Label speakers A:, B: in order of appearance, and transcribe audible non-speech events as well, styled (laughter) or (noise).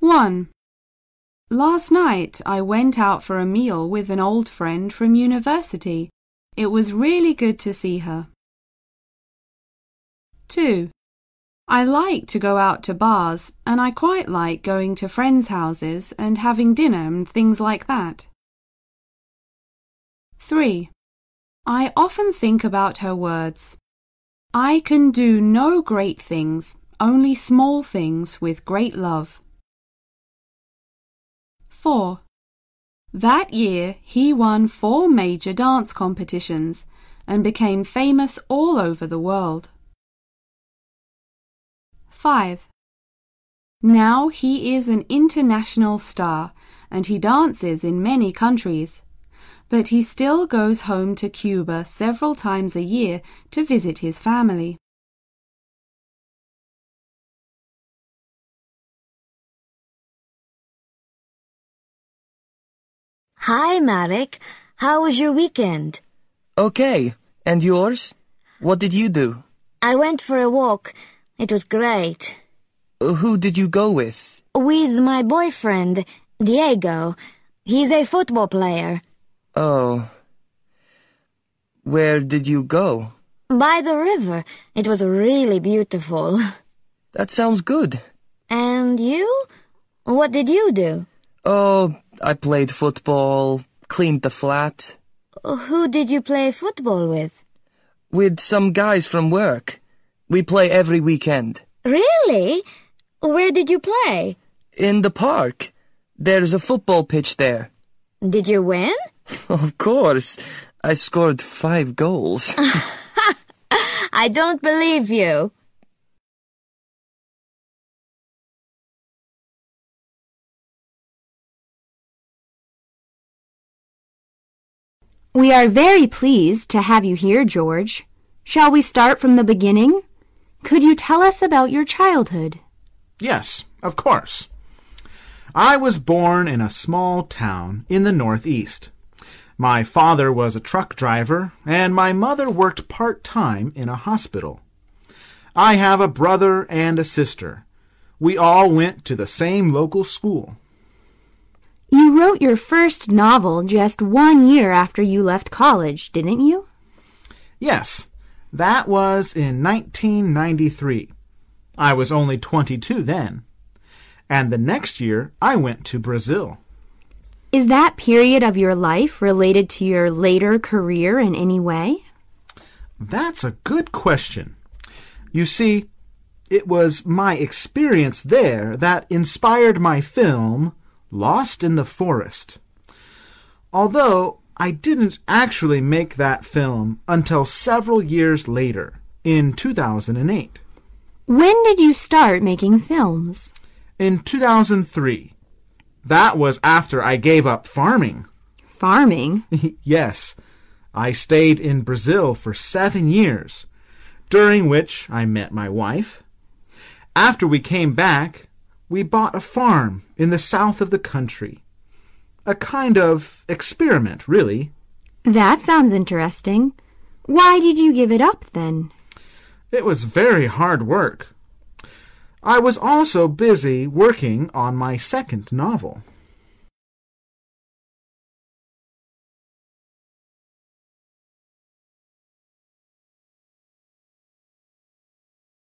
A: 1. Last night I went out for a meal with an old friend from university. It was really good to see her. 2. I like to go out to bars and I quite like going to friends' houses and having dinner and things like that. 3. I often think about her words. I can do no great things, only small things with great love. 4. That year he won four major dance competitions and became famous all over the world. 5. Now he is an international star and he dances in many countries. But he still goes home to Cuba several times a year to visit his family.
B: Hi, Marek. How was your weekend?
C: Okay. And yours? What did you do?
B: I went for a walk. It was great.
C: Uh, Who did you go with?
B: With my boyfriend, Diego. He's a football player.
C: Oh. Where did you go?
B: By the river. It was really beautiful.
C: That sounds good.
B: And you? What did you do?
C: Oh, I played football, cleaned the flat, oh,
B: Who did you play football with?
C: with some guys from work. We play every weekend.
B: Really? Where did you play?
C: In the park. There's a football pitch there.
B: Did you win? (laughs)
C: Of course. I scored five goals. (laughs)
B: I don't believe you.
D: We are very pleased to have you here, George. Shall we start from the beginning? Could you tell us about your childhood?
E: Yes, of course. I was born in a small town in the Northeast. My father was a truck driver, and my mother worked part time in a hospital. I have a brother and a sister. We all went to the same local school.
D: You wrote your first novel just one year after you left college, didn't you?
E: Yes, that was in 1993. I was only 22 then. And the next year, I went to Brazil.
D: Is that period of your life related to your later career in any way?
E: That's a good question. You see, it was my experience there that inspired my film, Lost in the Forest. Although I didn't actually make that film until several years later, in 2008.
D: When did you start making films?
E: In 2003. That was after I gave up farming.
D: Farming? (laughs)
E: yes, I stayed in Brazil for seven years, during which I met my wife. After we came back, we bought a farm in the south of the country. A kind of experiment, really.
D: That sounds interesting. Why did you give it up then?
E: It was very hard work. I was also busy working on my second novel.